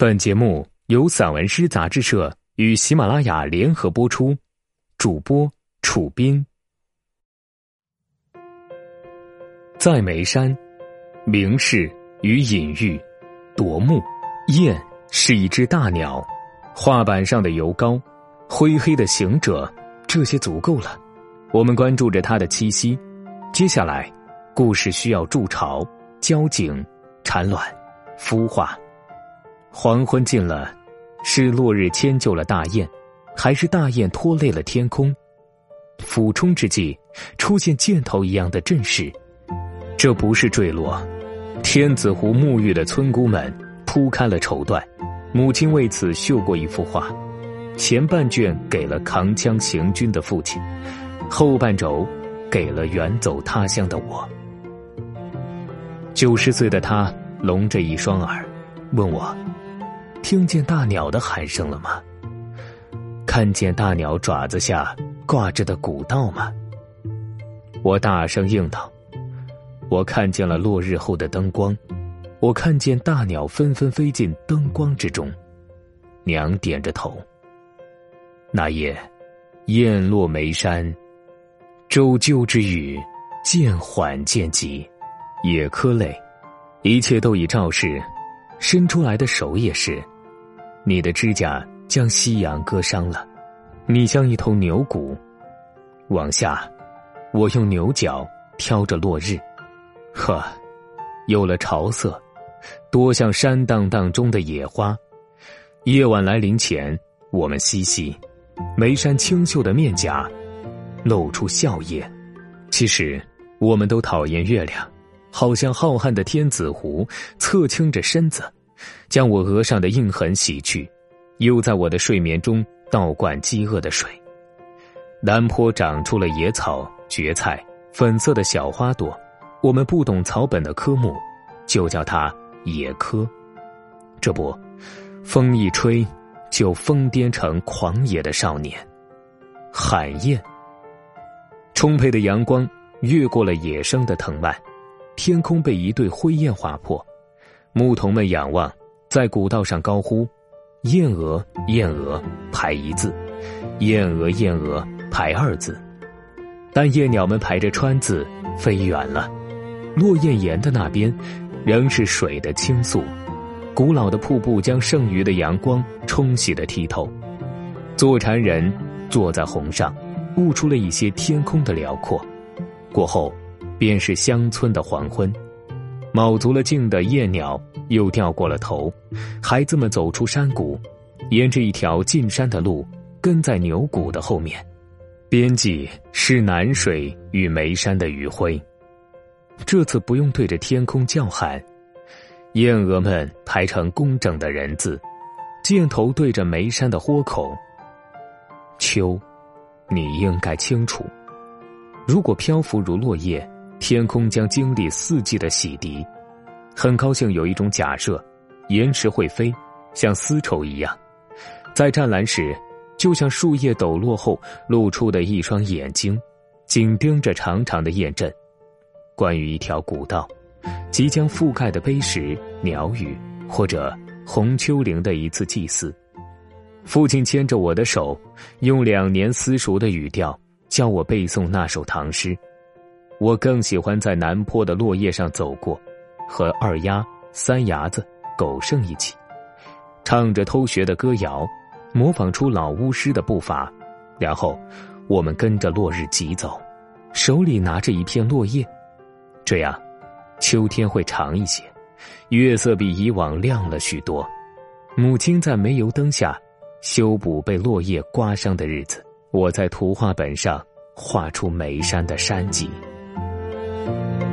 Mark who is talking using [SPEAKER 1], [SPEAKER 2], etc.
[SPEAKER 1] 本节目由散文诗杂志社与喜马拉雅联合播出，主播楚斌。在眉山，名士与隐喻，夺目。雁是一只大鸟，画板上的油膏，灰黑的行者，这些足够了。我们关注着它的栖息。接下来，故事需要筑巢、交颈、产卵、孵化。黄昏近了，是落日迁就了大雁，还是大雁拖累了天空？俯冲之际，出现箭头一样的阵势，这不是坠落。天子湖沐浴的村姑们铺开了绸缎，母亲为此绣过一幅画，前半卷给了扛枪行军的父亲，后半轴给了远走他乡的我。九十岁的他聋着一双耳，问我。听见大鸟的喊声了吗？看见大鸟爪子下挂着的古道吗？我大声应道：“我看见了落日后的灯光，我看见大鸟纷纷飞进灯光之中。”娘点着头。那夜，雁落眉山，周鸠之雨渐缓渐急，也颗泪，一切都已肇事，伸出来的手也是。你的指甲将夕阳割伤了，你像一头牛骨。往下，我用牛角挑着落日，呵，有了潮色，多像山荡荡中的野花。夜晚来临前，我们嬉戏，眉山清秀的面颊露出笑靥。其实，我们都讨厌月亮，好像浩瀚的天子湖侧倾着身子。将我额上的印痕洗去，又在我的睡眠中倒灌饥饿的水。南坡长出了野草、蕨菜、粉色的小花朵，我们不懂草本的科目，就叫它野科。这不，风一吹，就疯癫成狂野的少年。海燕，充沛的阳光越过了野生的藤蔓，天空被一对灰雁划破。牧童们仰望，在古道上高呼：“燕鹅，燕鹅，排一字；燕鹅，燕鹅，排二字。”但夜鸟们排着川字飞远了。落雁岩的那边，仍是水的倾诉。古老的瀑布将剩余的阳光冲洗的剔透。坐禅人坐在红上，悟出了一些天空的辽阔。过后，便是乡村的黄昏。卯足了劲的夜鸟又掉过了头，孩子们走出山谷，沿着一条进山的路，跟在牛骨的后面。边际是南水与眉山的余晖。这次不用对着天空叫喊，燕鹅们排成工整的人字，箭头对着眉山的豁口。秋，你应该清楚，如果漂浮如落叶。天空将经历四季的洗涤，很高兴有一种假设：岩石会飞，像丝绸一样，在湛蓝时，就像树叶抖落后露出的一双眼睛，紧盯着长长的雁阵。关于一条古道，即将覆盖的碑石、鸟语，或者红丘陵的一次祭祀。父亲牵着我的手，用两年私塾的语调教我背诵那首唐诗。我更喜欢在南坡的落叶上走过，和二丫、三伢子、狗剩一起，唱着偷学的歌谣，模仿出老巫师的步伐，然后我们跟着落日疾走，手里拿着一片落叶，这样，秋天会长一些，月色比以往亮了许多。母亲在煤油灯下修补被落叶刮伤的日子，我在图画本上画出眉山的山脊。Thank you.